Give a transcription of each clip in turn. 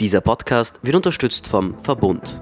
Dieser Podcast wird unterstützt vom Verbund.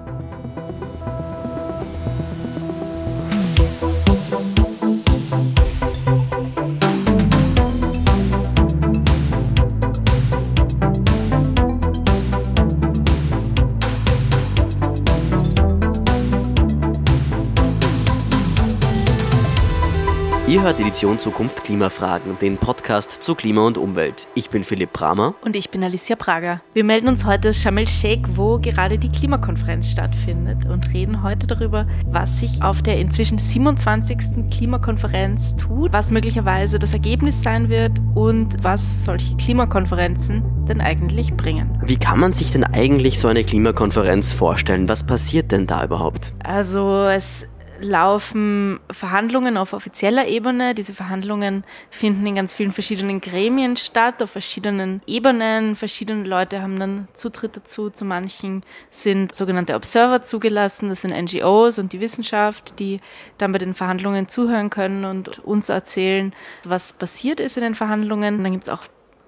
Hört Edition Zukunft Klimafragen, den Podcast zu Klima und Umwelt. Ich bin Philipp Bramer. Und ich bin Alicia Prager. Wir melden uns heute aus Sharm el-Sheikh, wo gerade die Klimakonferenz stattfindet und reden heute darüber, was sich auf der inzwischen 27. Klimakonferenz tut, was möglicherweise das Ergebnis sein wird und was solche Klimakonferenzen denn eigentlich bringen. Wie kann man sich denn eigentlich so eine Klimakonferenz vorstellen? Was passiert denn da überhaupt? Also es laufen Verhandlungen auf offizieller Ebene. Diese Verhandlungen finden in ganz vielen verschiedenen Gremien statt, auf verschiedenen Ebenen. Verschiedene Leute haben dann Zutritt dazu. Zu manchen sind sogenannte Observer zugelassen. Das sind NGOs und die Wissenschaft, die dann bei den Verhandlungen zuhören können und uns erzählen, was passiert ist in den Verhandlungen. Dann gibt es auch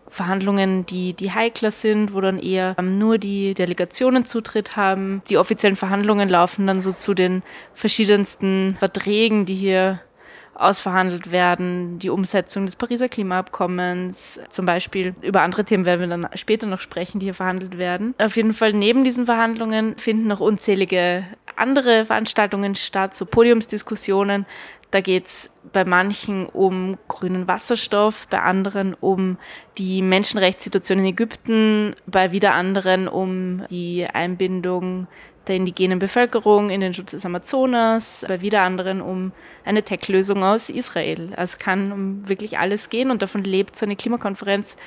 Verhandlungen, die, die heikler sind, wo dann eher ähm, nur die Delegationen Zutritt haben. Die offiziellen Verhandlungen laufen dann so zu den verschiedensten Verträgen, die hier ausverhandelt werden, die Umsetzung des Pariser Klimaabkommens, zum Beispiel über andere Themen werden wir dann später noch sprechen, die hier verhandelt werden. Auf jeden Fall neben diesen Verhandlungen finden noch unzählige andere Veranstaltungen statt, so Podiumsdiskussionen, da geht es bei manchen um grünen Wasserstoff, bei anderen um die Menschenrechtssituation in Ägypten, bei wieder anderen um die Einbindung der indigenen Bevölkerung in den Schutz des Amazonas, bei wieder anderen um eine Tech-Lösung aus Israel. Also es kann um wirklich alles gehen und davon lebt so eine Klimakonferenz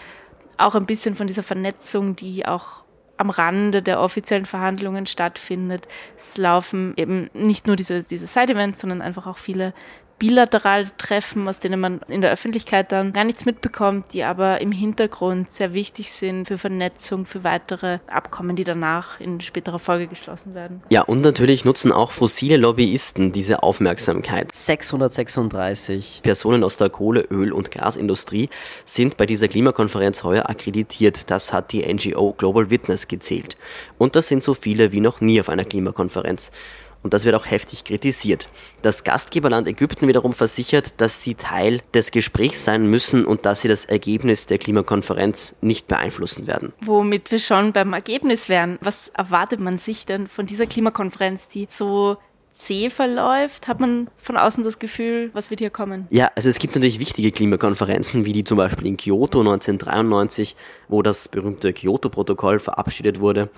auch ein bisschen von dieser Vernetzung, die auch am Rande der offiziellen Verhandlungen stattfindet. Es laufen eben nicht nur diese, diese Side-Events, sondern einfach auch viele bilateral Treffen, aus denen man in der Öffentlichkeit dann gar nichts mitbekommt, die aber im Hintergrund sehr wichtig sind für Vernetzung, für weitere Abkommen, die danach in späterer Folge geschlossen werden. Ja, und natürlich nutzen auch fossile Lobbyisten diese Aufmerksamkeit. 636 Personen aus der Kohle-, Öl- und Gasindustrie sind bei dieser Klimakonferenz heuer akkreditiert. Das hat die NGO Global Witness gezählt. Und das sind so viele wie noch nie auf einer Klimakonferenz. Und das wird auch heftig kritisiert. Das Gastgeberland Ägypten wiederum versichert, dass sie Teil des Gesprächs sein müssen und dass sie das Ergebnis der Klimakonferenz nicht beeinflussen werden. Womit wir schon beim Ergebnis wären. Was erwartet man sich denn von dieser Klimakonferenz, die so zäh verläuft? Hat man von außen das Gefühl, was wird hier kommen? Ja, also es gibt natürlich wichtige Klimakonferenzen, wie die zum Beispiel in Kyoto 1993, wo das berühmte Kyoto-Protokoll verabschiedet wurde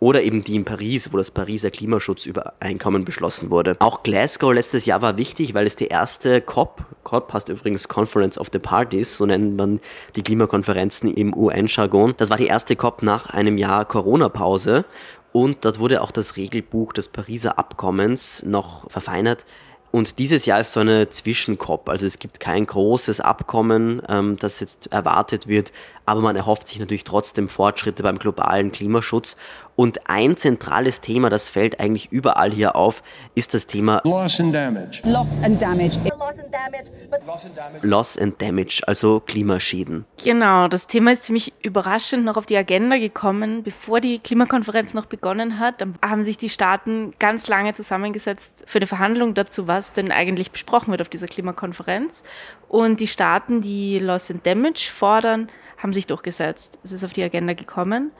oder eben die in Paris, wo das Pariser Klimaschutzübereinkommen beschlossen wurde. Auch Glasgow letztes Jahr war wichtig, weil es die erste COP, COP heißt übrigens Conference of the Parties, so nennt man die Klimakonferenzen im UN-Jargon. Das war die erste COP nach einem Jahr Corona-Pause und dort wurde auch das Regelbuch des Pariser Abkommens noch verfeinert. Und dieses Jahr ist so eine Zwischenkop. Also es gibt kein großes Abkommen, ähm, das jetzt erwartet wird, aber man erhofft sich natürlich trotzdem Fortschritte beim globalen Klimaschutz. Und ein zentrales Thema, das fällt eigentlich überall hier auf, ist das Thema Loss and Damage. Loss and Damage. Loss and Damage, also Klimaschäden. Genau, das Thema ist ziemlich überraschend noch auf die Agenda gekommen. Bevor die Klimakonferenz noch begonnen hat, haben sich die Staaten ganz lange zusammengesetzt für eine Verhandlung dazu, was denn eigentlich besprochen wird auf dieser Klimakonferenz. Und die Staaten, die Loss and Damage fordern, haben sich durchgesetzt. Es ist auf die Agenda gekommen.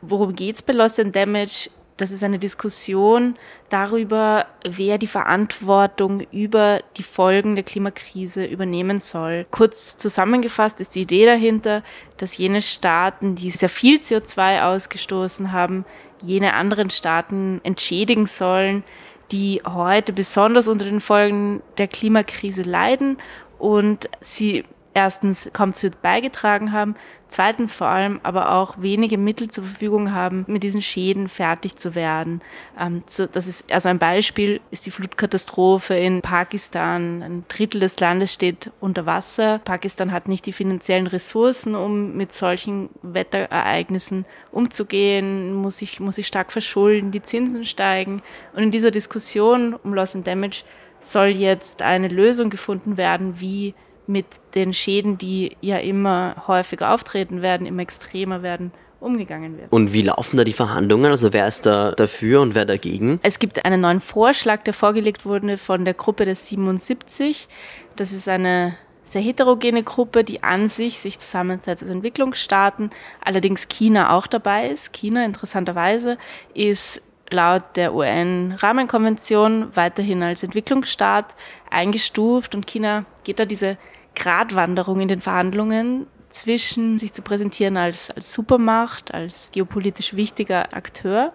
Worum geht es bei Loss and Damage? Das ist eine Diskussion darüber, wer die Verantwortung über die Folgen der Klimakrise übernehmen soll. Kurz zusammengefasst ist die Idee dahinter, dass jene Staaten, die sehr viel CO2 ausgestoßen haben, jene anderen Staaten entschädigen sollen, die heute besonders unter den Folgen der Klimakrise leiden und sie erstens kaum zu beigetragen haben, zweitens vor allem aber auch wenige Mittel zur Verfügung haben, mit diesen Schäden fertig zu werden. Ähm, das ist also ein Beispiel ist die Flutkatastrophe in Pakistan. Ein Drittel des Landes steht unter Wasser. Pakistan hat nicht die finanziellen Ressourcen, um mit solchen Wetterereignissen umzugehen, muss sich, muss sich stark verschulden, die Zinsen steigen. Und in dieser Diskussion um Loss and Damage soll jetzt eine Lösung gefunden werden, wie mit den Schäden, die ja immer häufiger auftreten werden, immer extremer werden, umgegangen wird. Und wie laufen da die Verhandlungen? Also wer ist da dafür und wer dagegen? Es gibt einen neuen Vorschlag, der vorgelegt wurde von der Gruppe der 77. Das ist eine sehr heterogene Gruppe, die an sich sich zusammensetzt aus Entwicklungsstaaten, allerdings China auch dabei ist. China interessanterweise ist laut der UN-Rahmenkonvention weiterhin als Entwicklungsstaat eingestuft und China geht da diese Gratwanderung in den Verhandlungen zwischen sich zu präsentieren als, als Supermacht, als geopolitisch wichtiger Akteur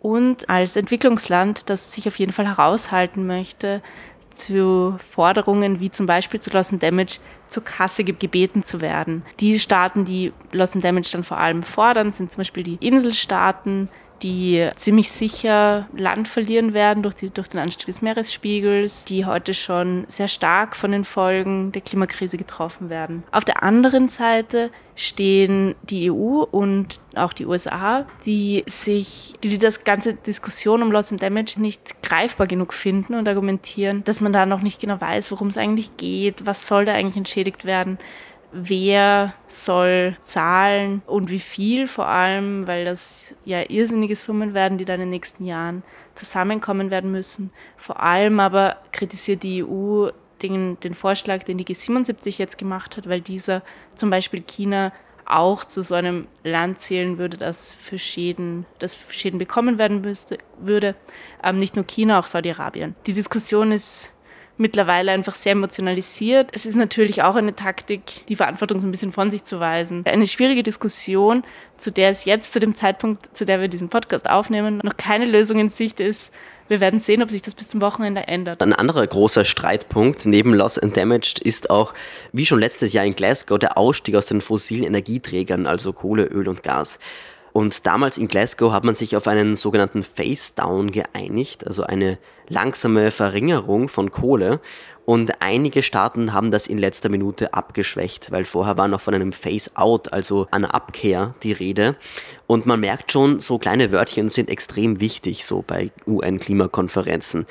und als Entwicklungsland, das sich auf jeden Fall heraushalten möchte, zu Forderungen wie zum Beispiel zu Loss and Damage zur Kasse gebeten zu werden. Die Staaten, die Loss and Damage dann vor allem fordern, sind zum Beispiel die Inselstaaten, die ziemlich sicher Land verlieren werden durch, die, durch den Anstieg des Meeresspiegels, die heute schon sehr stark von den Folgen der Klimakrise getroffen werden. Auf der anderen Seite stehen die EU und auch die USA, die sich, die das ganze Diskussion um Loss and Damage nicht greifbar genug finden und argumentieren, dass man da noch nicht genau weiß, worum es eigentlich geht, was soll da eigentlich entschädigt werden wer soll zahlen und wie viel vor allem, weil das ja irrsinnige Summen werden, die dann in den nächsten Jahren zusammenkommen werden müssen. Vor allem aber kritisiert die EU den, den Vorschlag, den die G77 jetzt gemacht hat, weil dieser zum Beispiel China auch zu so einem Land zählen würde, das für Schäden, das für Schäden bekommen werden müsste, würde. Ähm, nicht nur China, auch Saudi-Arabien. Die Diskussion ist mittlerweile einfach sehr emotionalisiert. Es ist natürlich auch eine Taktik, die Verantwortung so ein bisschen von sich zu weisen. Eine schwierige Diskussion, zu der es jetzt zu dem Zeitpunkt, zu der wir diesen Podcast aufnehmen, noch keine Lösung in Sicht ist. Wir werden sehen, ob sich das bis zum Wochenende ändert. Ein anderer großer Streitpunkt neben Loss and Damaged ist auch, wie schon letztes Jahr in Glasgow, der Ausstieg aus den fossilen Energieträgern, also Kohle, Öl und Gas. Und damals in Glasgow hat man sich auf einen sogenannten Face-Down geeinigt, also eine langsame Verringerung von Kohle. Und einige Staaten haben das in letzter Minute abgeschwächt, weil vorher war noch von einem Face-Out, also einer Abkehr, die Rede. Und man merkt schon, so kleine Wörtchen sind extrem wichtig, so bei UN-Klimakonferenzen.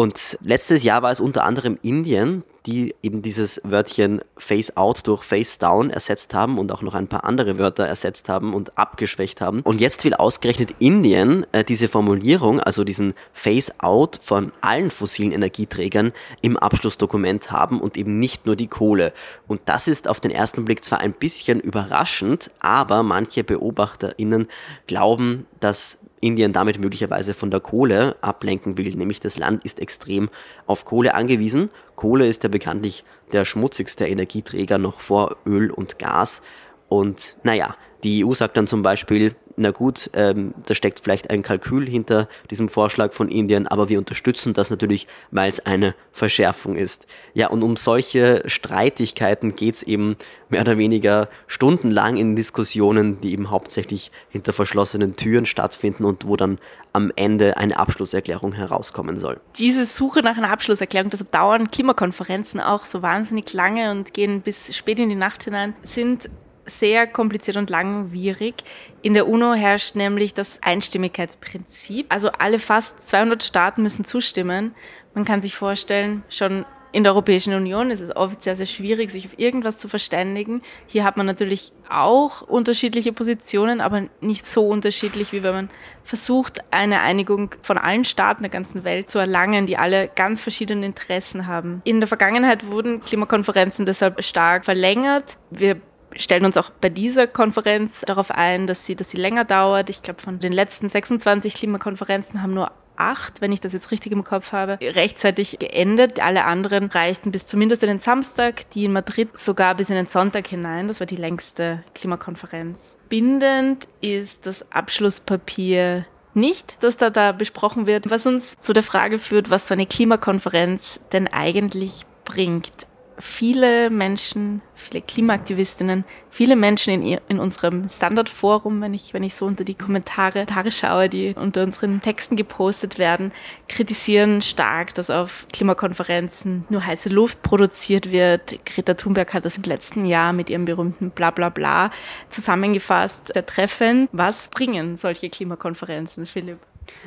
Und letztes Jahr war es unter anderem Indien, die eben dieses Wörtchen Face Out durch Face Down ersetzt haben und auch noch ein paar andere Wörter ersetzt haben und abgeschwächt haben. Und jetzt will ausgerechnet Indien äh, diese Formulierung, also diesen Face Out von allen fossilen Energieträgern im Abschlussdokument haben und eben nicht nur die Kohle. Und das ist auf den ersten Blick zwar ein bisschen überraschend, aber manche BeobachterInnen glauben, dass Indien damit möglicherweise von der Kohle ablenken will. Nämlich das Land ist extrem auf Kohle angewiesen. Kohle ist ja bekanntlich der schmutzigste Energieträger noch vor Öl und Gas. Und naja, die EU sagt dann zum Beispiel, na gut, ähm, da steckt vielleicht ein Kalkül hinter diesem Vorschlag von Indien, aber wir unterstützen das natürlich, weil es eine Verschärfung ist. Ja, und um solche Streitigkeiten geht es eben mehr oder weniger stundenlang in Diskussionen, die eben hauptsächlich hinter verschlossenen Türen stattfinden und wo dann am Ende eine Abschlusserklärung herauskommen soll. Diese Suche nach einer Abschlusserklärung, deshalb dauern Klimakonferenzen auch so wahnsinnig lange und gehen bis spät in die Nacht hinein, sind sehr kompliziert und langwierig. In der UNO herrscht nämlich das Einstimmigkeitsprinzip. Also alle fast 200 Staaten müssen zustimmen. Man kann sich vorstellen, schon in der Europäischen Union ist es oft sehr, sehr schwierig, sich auf irgendwas zu verständigen. Hier hat man natürlich auch unterschiedliche Positionen, aber nicht so unterschiedlich, wie wenn man versucht, eine Einigung von allen Staaten der ganzen Welt zu erlangen, die alle ganz verschiedene Interessen haben. In der Vergangenheit wurden Klimakonferenzen deshalb stark verlängert. Wir stellen uns auch bei dieser Konferenz darauf ein, dass sie, dass sie länger dauert. Ich glaube, von den letzten 26 Klimakonferenzen haben nur acht, wenn ich das jetzt richtig im Kopf habe, rechtzeitig geendet. Alle anderen reichten bis zumindest in den Samstag, die in Madrid sogar bis in den Sonntag hinein. Das war die längste Klimakonferenz. Bindend ist das Abschlusspapier nicht, das da, da besprochen wird, was uns zu der Frage führt, was so eine Klimakonferenz denn eigentlich bringt viele Menschen, viele Klimaaktivistinnen, viele Menschen in, in unserem Standardforum, wenn ich, wenn ich so unter die Kommentare, Kommentare schaue, die unter unseren Texten gepostet werden, kritisieren stark, dass auf Klimakonferenzen nur heiße Luft produziert wird. Greta Thunberg hat das im letzten Jahr mit ihrem berühmten Blablabla zusammengefasst, sehr treffend. Was bringen solche Klimakonferenzen, Philipp?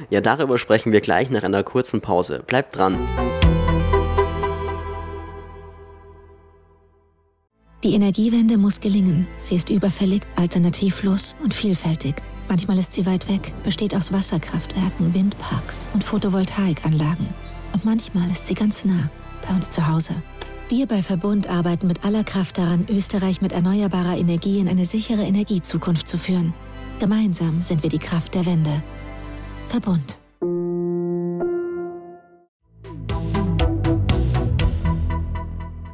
Ja, darüber sprechen wir gleich nach einer kurzen Pause. Bleibt dran. Die Energiewende muss gelingen. Sie ist überfällig, alternativlos und vielfältig. Manchmal ist sie weit weg, besteht aus Wasserkraftwerken, Windparks und Photovoltaikanlagen. Und manchmal ist sie ganz nah, bei uns zu Hause. Wir bei Verbund arbeiten mit aller Kraft daran, Österreich mit erneuerbarer Energie in eine sichere Energiezukunft zu führen. Gemeinsam sind wir die Kraft der Wende. Verbund.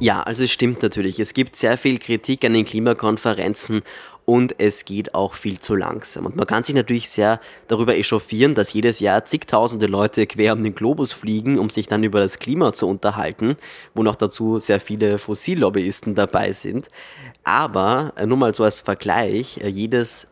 Ja, also es stimmt natürlich. Es gibt sehr viel Kritik an den Klimakonferenzen und es geht auch viel zu langsam. Und man kann sich natürlich sehr darüber echauffieren, dass jedes Jahr zigtausende Leute quer um den Globus fliegen, um sich dann über das Klima zu unterhalten, wo noch dazu sehr viele Fossillobbyisten dabei sind. Aber äh, nur mal so als Vergleich, äh, jedes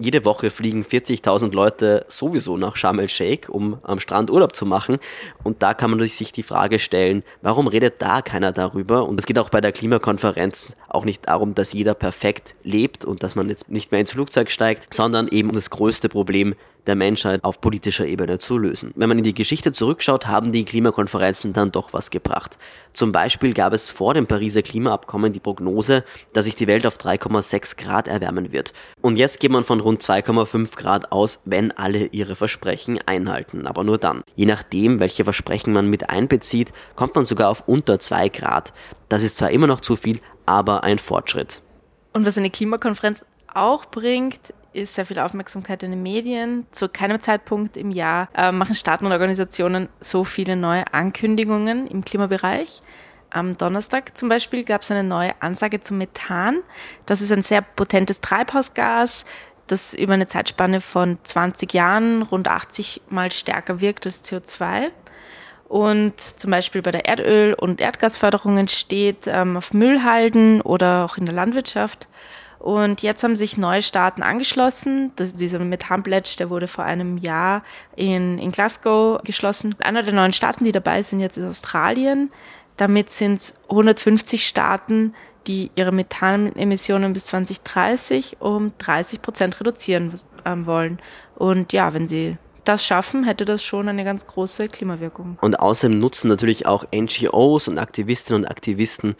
jede Woche fliegen 40.000 Leute sowieso nach Sharm el-Sheikh, um am Strand Urlaub zu machen. Und da kann man sich die Frage stellen, warum redet da keiner darüber? Und es geht auch bei der Klimakonferenz auch nicht darum, dass jeder perfekt lebt und dass man jetzt nicht mehr ins Flugzeug steigt, sondern eben das größte Problem, der Menschheit auf politischer Ebene zu lösen. Wenn man in die Geschichte zurückschaut, haben die Klimakonferenzen dann doch was gebracht. Zum Beispiel gab es vor dem Pariser Klimaabkommen die Prognose, dass sich die Welt auf 3,6 Grad erwärmen wird. Und jetzt geht man von rund 2,5 Grad aus, wenn alle ihre Versprechen einhalten. Aber nur dann. Je nachdem, welche Versprechen man mit einbezieht, kommt man sogar auf unter 2 Grad. Das ist zwar immer noch zu viel, aber ein Fortschritt. Und was eine Klimakonferenz auch bringt, ist sehr viel Aufmerksamkeit in den Medien. Zu keinem Zeitpunkt im Jahr äh, machen Staaten und Organisationen so viele neue Ankündigungen im Klimabereich. Am Donnerstag zum Beispiel gab es eine neue Ansage zum Methan. Das ist ein sehr potentes Treibhausgas, das über eine Zeitspanne von 20 Jahren rund 80 mal stärker wirkt als CO2 und zum Beispiel bei der Erdöl- und Erdgasförderung entsteht ähm, auf Müllhalden oder auch in der Landwirtschaft. Und jetzt haben sich neue Staaten angeschlossen. Das, dieser Methan Pledge, der wurde vor einem Jahr in, in Glasgow geschlossen. Einer der neuen Staaten, die dabei sind, jetzt ist Australien. Damit sind es 150 Staaten, die ihre Methanemissionen bis 2030 um 30 Prozent reduzieren ähm, wollen. Und ja, wenn sie das schaffen, hätte das schon eine ganz große Klimawirkung. Und außerdem nutzen natürlich auch NGOs und Aktivistinnen und Aktivisten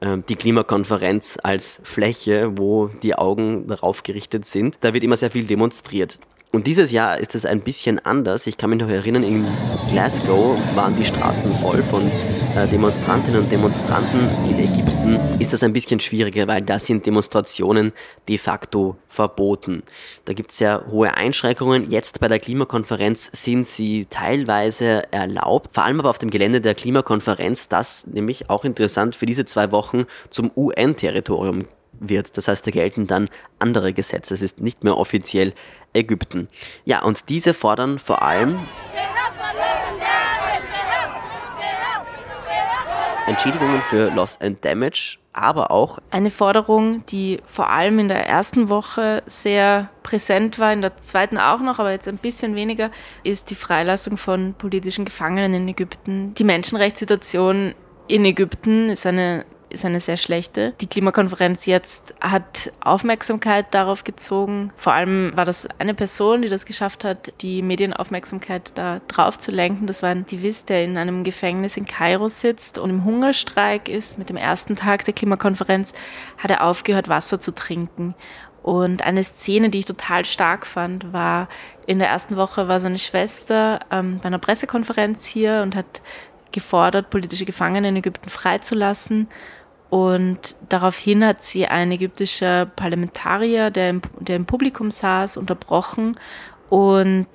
ähm, die Klimakonferenz als Fläche, wo die Augen darauf gerichtet sind. Da wird immer sehr viel demonstriert. Und dieses Jahr ist es ein bisschen anders. Ich kann mich noch erinnern, in Glasgow waren die Straßen voll von äh, Demonstrantinnen und Demonstranten. In Ägypten ist das ein bisschen schwieriger, weil da sind Demonstrationen de facto verboten. Da gibt es sehr hohe Einschränkungen. Jetzt bei der Klimakonferenz sind sie teilweise erlaubt, vor allem aber auf dem Gelände der Klimakonferenz, das nämlich auch interessant für diese zwei Wochen zum UN-Territorium wird. Das heißt, da gelten dann andere Gesetze. Es ist nicht mehr offiziell Ägypten. Ja, und diese fordern vor allem Entschädigungen für Loss and Damage, aber auch eine Forderung, die vor allem in der ersten Woche sehr präsent war, in der zweiten auch noch, aber jetzt ein bisschen weniger, ist die Freilassung von politischen Gefangenen in Ägypten. Die Menschenrechtssituation in Ägypten ist eine ist eine sehr schlechte. Die Klimakonferenz jetzt hat Aufmerksamkeit darauf gezogen. Vor allem war das eine Person, die das geschafft hat, die Medienaufmerksamkeit da drauf zu lenken. Das war ein Aktivist, der in einem Gefängnis in Kairo sitzt und im Hungerstreik ist. Mit dem ersten Tag der Klimakonferenz hat er aufgehört, Wasser zu trinken. Und eine Szene, die ich total stark fand, war, in der ersten Woche war seine Schwester ähm, bei einer Pressekonferenz hier und hat gefordert, politische Gefangene in Ägypten freizulassen. Und daraufhin hat sie ein ägyptischer Parlamentarier, der im, der im Publikum saß, unterbrochen und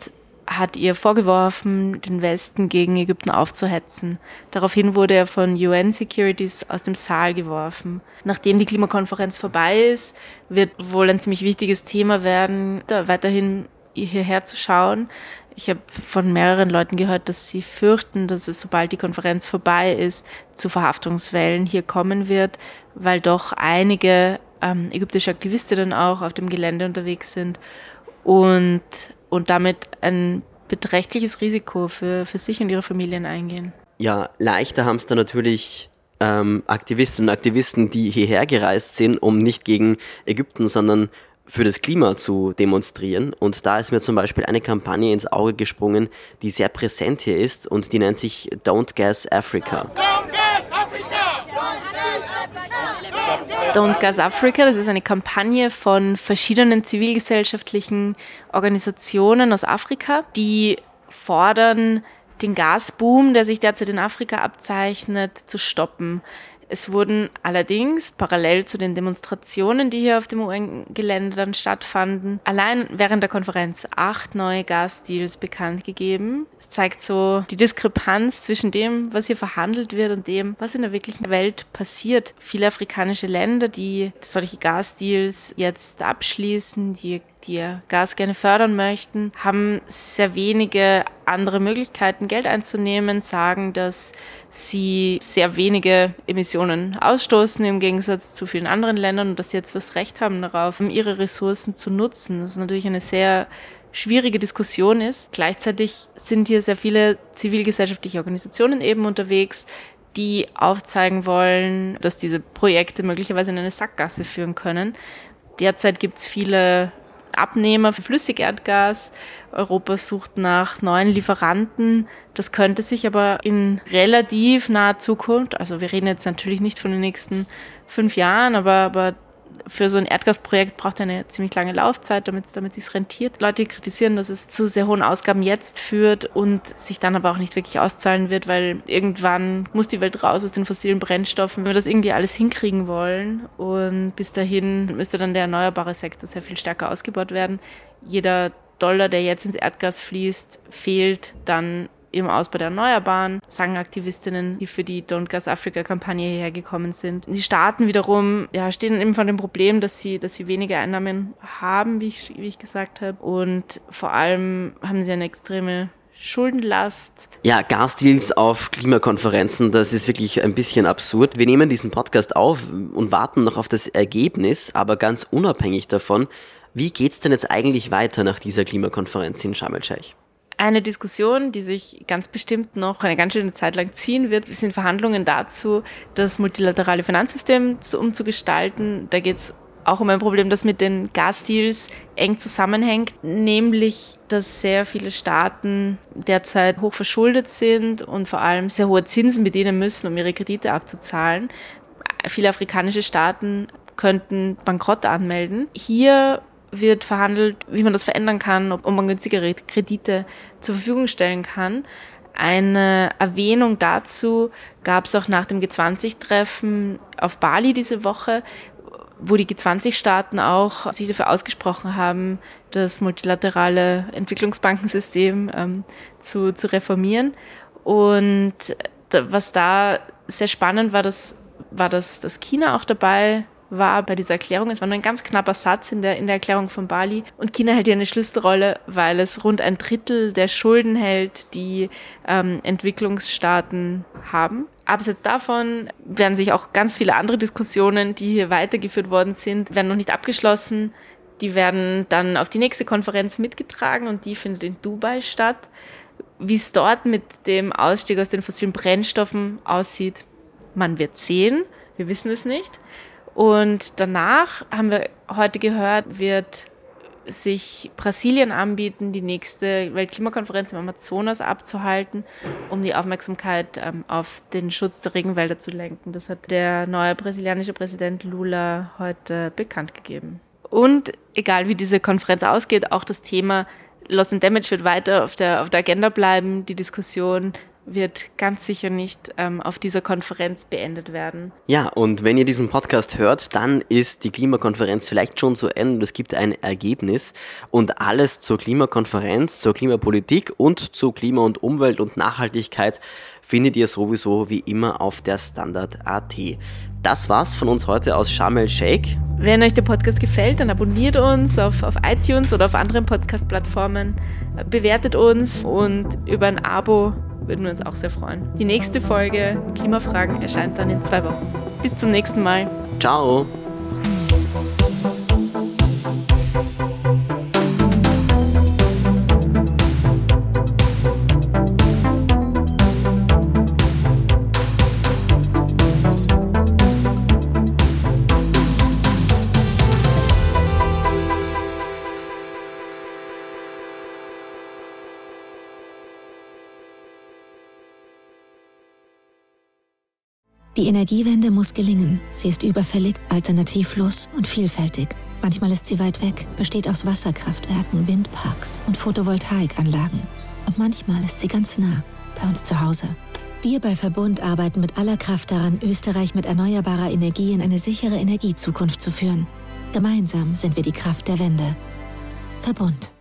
hat ihr vorgeworfen, den Westen gegen Ägypten aufzuhetzen. Daraufhin wurde er von UN-Securities aus dem Saal geworfen. Nachdem die Klimakonferenz vorbei ist, wird wohl ein ziemlich wichtiges Thema werden, da weiterhin hierher zu schauen. Ich habe von mehreren Leuten gehört, dass sie fürchten, dass es, sobald die Konferenz vorbei ist, zu Verhaftungswellen hier kommen wird, weil doch einige ähm, ägyptische Aktivistinnen auch auf dem Gelände unterwegs sind und, und damit ein beträchtliches Risiko für, für sich und ihre Familien eingehen. Ja, leichter haben es da natürlich ähm, Aktivistinnen und Aktivisten, die hierher gereist sind, um nicht gegen Ägypten, sondern für das Klima zu demonstrieren. Und da ist mir zum Beispiel eine Kampagne ins Auge gesprungen, die sehr präsent hier ist und die nennt sich Don't Gas Africa. Don't gas Africa! Don't Gas Africa. Das ist eine Kampagne von verschiedenen zivilgesellschaftlichen Organisationen aus Afrika, die fordern, den Gasboom, der sich derzeit in Afrika abzeichnet, zu stoppen. Es wurden allerdings parallel zu den Demonstrationen, die hier auf dem UN-Gelände dann stattfanden, allein während der Konferenz acht neue Gasdeals bekannt gegeben. Es zeigt so die Diskrepanz zwischen dem, was hier verhandelt wird und dem, was in der wirklichen Welt passiert. Viele afrikanische Länder, die solche Gasdeals jetzt abschließen, die die Gas gerne fördern möchten, haben sehr wenige andere Möglichkeiten, Geld einzunehmen, sagen, dass sie sehr wenige Emissionen ausstoßen im Gegensatz zu vielen anderen Ländern und dass sie jetzt das Recht haben darauf, ihre Ressourcen zu nutzen. Das ist natürlich eine sehr schwierige Diskussion ist. Gleichzeitig sind hier sehr viele zivilgesellschaftliche Organisationen eben unterwegs, die aufzeigen wollen, dass diese Projekte möglicherweise in eine Sackgasse führen können. Derzeit gibt es viele Abnehmer für Flüssigerdgas. Europa sucht nach neuen Lieferanten. Das könnte sich aber in relativ naher Zukunft, also wir reden jetzt natürlich nicht von den nächsten fünf Jahren, aber, aber für so ein Erdgasprojekt braucht er eine ziemlich lange Laufzeit, damit, es sich rentiert. Leute kritisieren, dass es zu sehr hohen Ausgaben jetzt führt und sich dann aber auch nicht wirklich auszahlen wird, weil irgendwann muss die Welt raus aus den fossilen Brennstoffen, wenn wir das irgendwie alles hinkriegen wollen. Und bis dahin müsste dann der erneuerbare Sektor sehr viel stärker ausgebaut werden. Jeder Dollar, der jetzt ins Erdgas fließt, fehlt dann im Ausbau der Erneuerbaren, sagen Aktivistinnen, die für die Don't Gas Africa Kampagne hierher gekommen sind. Die Staaten wiederum ja, stehen eben vor dem Problem, dass sie, dass sie weniger Einnahmen haben, wie ich, wie ich gesagt habe. Und vor allem haben sie eine extreme Schuldenlast. Ja, Gasdeals auf Klimakonferenzen, das ist wirklich ein bisschen absurd. Wir nehmen diesen Podcast auf und warten noch auf das Ergebnis, aber ganz unabhängig davon, wie geht es denn jetzt eigentlich weiter nach dieser Klimakonferenz in Sharm el-Sheikh? Eine Diskussion, die sich ganz bestimmt noch eine ganz schöne Zeit lang ziehen wird, sind Verhandlungen dazu, das multilaterale Finanzsystem umzugestalten. Da geht es auch um ein Problem, das mit den Gasdeals eng zusammenhängt, nämlich dass sehr viele Staaten derzeit hoch verschuldet sind und vor allem sehr hohe Zinsen bedienen müssen, um ihre Kredite abzuzahlen. Viele afrikanische Staaten könnten Bankrott anmelden. Hier wird verhandelt, wie man das verändern kann, ob man günstigere Kredite zur Verfügung stellen kann. Eine Erwähnung dazu gab es auch nach dem G20-Treffen auf Bali diese Woche, wo die G20-Staaten auch sich dafür ausgesprochen haben, das multilaterale Entwicklungsbankensystem ähm, zu, zu reformieren. Und was da sehr spannend war, das, war, dass, dass China auch dabei war bei dieser Erklärung. Es war nur ein ganz knapper Satz in der, in der Erklärung von Bali. Und China hält hier eine Schlüsselrolle, weil es rund ein Drittel der Schulden hält, die ähm, Entwicklungsstaaten haben. Abseits davon werden sich auch ganz viele andere Diskussionen, die hier weitergeführt worden sind, werden noch nicht abgeschlossen. Die werden dann auf die nächste Konferenz mitgetragen und die findet in Dubai statt. Wie es dort mit dem Ausstieg aus den fossilen Brennstoffen aussieht, man wird sehen. Wir wissen es nicht. Und danach haben wir heute gehört, wird sich Brasilien anbieten, die nächste Weltklimakonferenz im Amazonas abzuhalten, um die Aufmerksamkeit ähm, auf den Schutz der Regenwälder zu lenken. Das hat der neue brasilianische Präsident Lula heute bekannt gegeben. Und egal wie diese Konferenz ausgeht, auch das Thema Loss and Damage wird weiter auf der, auf der Agenda bleiben. Die Diskussion wird ganz sicher nicht ähm, auf dieser Konferenz beendet werden. Ja, und wenn ihr diesen Podcast hört, dann ist die Klimakonferenz vielleicht schon zu Ende und es gibt ein Ergebnis. Und alles zur Klimakonferenz, zur Klimapolitik und zu Klima und Umwelt und Nachhaltigkeit findet ihr sowieso wie immer auf der Standard.at. Das war's von uns heute aus Sharm el-Sheikh. Wenn euch der Podcast gefällt, dann abonniert uns auf, auf iTunes oder auf anderen Podcast-Plattformen, bewertet uns und über ein Abo würden wir uns auch sehr freuen. Die nächste Folge Klimafragen erscheint dann in zwei Wochen. Bis zum nächsten Mal. Ciao. Die Energiewende muss gelingen. Sie ist überfällig, alternativlos und vielfältig. Manchmal ist sie weit weg, besteht aus Wasserkraftwerken, Windparks und Photovoltaikanlagen. Und manchmal ist sie ganz nah, bei uns zu Hause. Wir bei Verbund arbeiten mit aller Kraft daran, Österreich mit erneuerbarer Energie in eine sichere Energiezukunft zu führen. Gemeinsam sind wir die Kraft der Wende. Verbund.